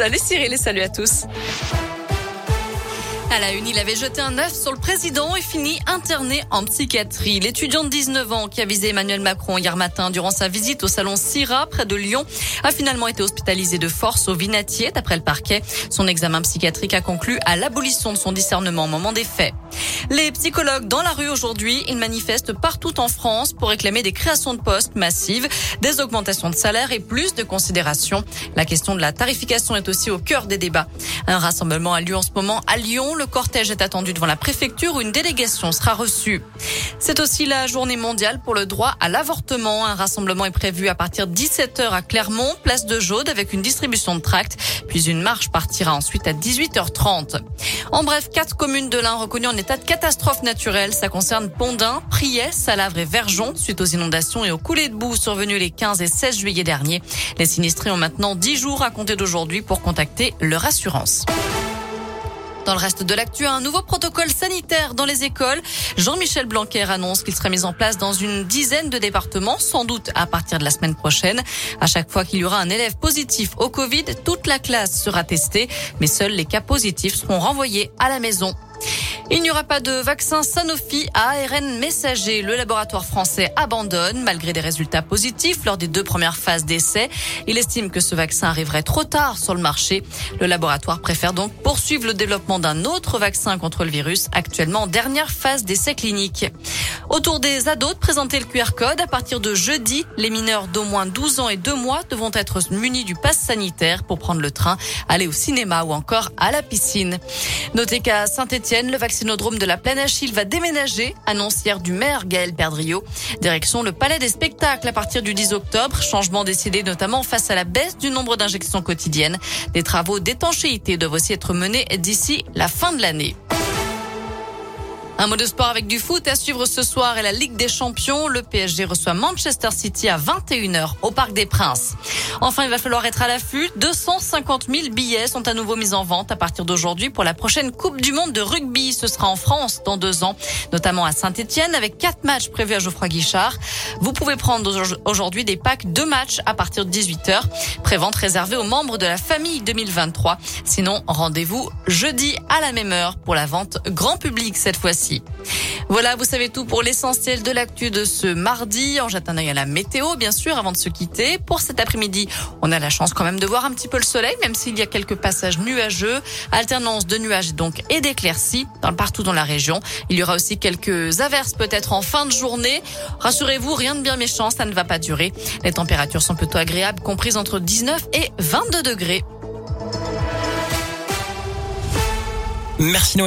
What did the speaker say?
Salut Cyril et salut à tous. À la une, il avait jeté un œuf sur le président et fini interné en psychiatrie. L'étudiant de 19 ans qui a visé Emmanuel Macron hier matin durant sa visite au salon Syrah près de Lyon a finalement été hospitalisé de force au Vinatier d'après le parquet. Son examen psychiatrique a conclu à l'abolition de son discernement au moment des faits. Les psychologues dans la rue aujourd'hui, ils manifestent partout en France pour réclamer des créations de postes massives, des augmentations de salaire et plus de considération. La question de la tarification est aussi au cœur des débats. Un rassemblement a lieu en ce moment à Lyon. Le cortège est attendu devant la préfecture où une délégation sera reçue. C'est aussi la journée mondiale pour le droit à l'avortement. Un rassemblement est prévu à partir de 17h à Clermont, place de Jaude avec une distribution de tracts. Puis une marche partira ensuite à 18h30. En bref, quatre communes de l'Ain reconnues en état de catastrophe naturelle. Ça concerne Pondin, Priès, Salavre et Verjon suite aux inondations et aux coulées de boue survenues les 15 et 16 juillet dernier. Les sinistrés ont maintenant 10 jours à compter d'aujourd'hui pour contacter leur assurance. Dans le reste de l'actu, un nouveau protocole sanitaire dans les écoles. Jean-Michel Blanquer annonce qu'il sera mis en place dans une dizaine de départements, sans doute à partir de la semaine prochaine. À chaque fois qu'il y aura un élève positif au Covid, toute la classe sera testée, mais seuls les cas positifs seront renvoyés à la maison. Il n'y aura pas de vaccin Sanofi à ARN messager. Le laboratoire français abandonne malgré des résultats positifs lors des deux premières phases d'essai. Il estime que ce vaccin arriverait trop tard sur le marché. Le laboratoire préfère donc poursuivre le développement d'un autre vaccin contre le virus actuellement en dernière phase d'essai clinique. Autour des ados de présenter le QR code, à partir de jeudi, les mineurs d'au moins 12 ans et 2 mois devront être munis du pass sanitaire pour prendre le train, aller au cinéma ou encore à la piscine. Notez qu'à Saint-Etienne, le vaccinodrome de la Plaine Achille va déménager, annonce hier du maire Gaël Perdriau. Direction le Palais des Spectacles à partir du 10 octobre, changement décidé notamment face à la baisse du nombre d'injections quotidiennes. Des travaux d'étanchéité doivent aussi être menés d'ici la fin de l'année. Un mot de sport avec du foot à suivre ce soir et la Ligue des Champions. Le PSG reçoit Manchester City à 21h au Parc des Princes. Enfin, il va falloir être à l'affût. 250 000 billets sont à nouveau mis en vente à partir d'aujourd'hui pour la prochaine Coupe du Monde de rugby. Ce sera en France dans deux ans, notamment à Saint-Etienne avec quatre matchs prévus à Geoffroy Guichard. Vous pouvez prendre aujourd'hui des packs de matchs à partir de 18h. Prévente réservée aux membres de la famille 2023. Sinon, rendez-vous jeudi à la même heure pour la vente grand public cette fois-ci. Voilà, vous savez tout pour l'essentiel de l'actu de ce mardi. En jetant un œil à la météo, bien sûr, avant de se quitter. Pour cet après-midi, on a la chance quand même de voir un petit peu le soleil, même s'il y a quelques passages nuageux. Alternance de nuages donc et d'éclaircies partout dans la région. Il y aura aussi quelques averses peut-être en fin de journée. Rassurez-vous, rien de bien méchant, ça ne va pas durer. Les températures sont plutôt agréables, comprises entre 19 et 22 degrés. Merci Noël.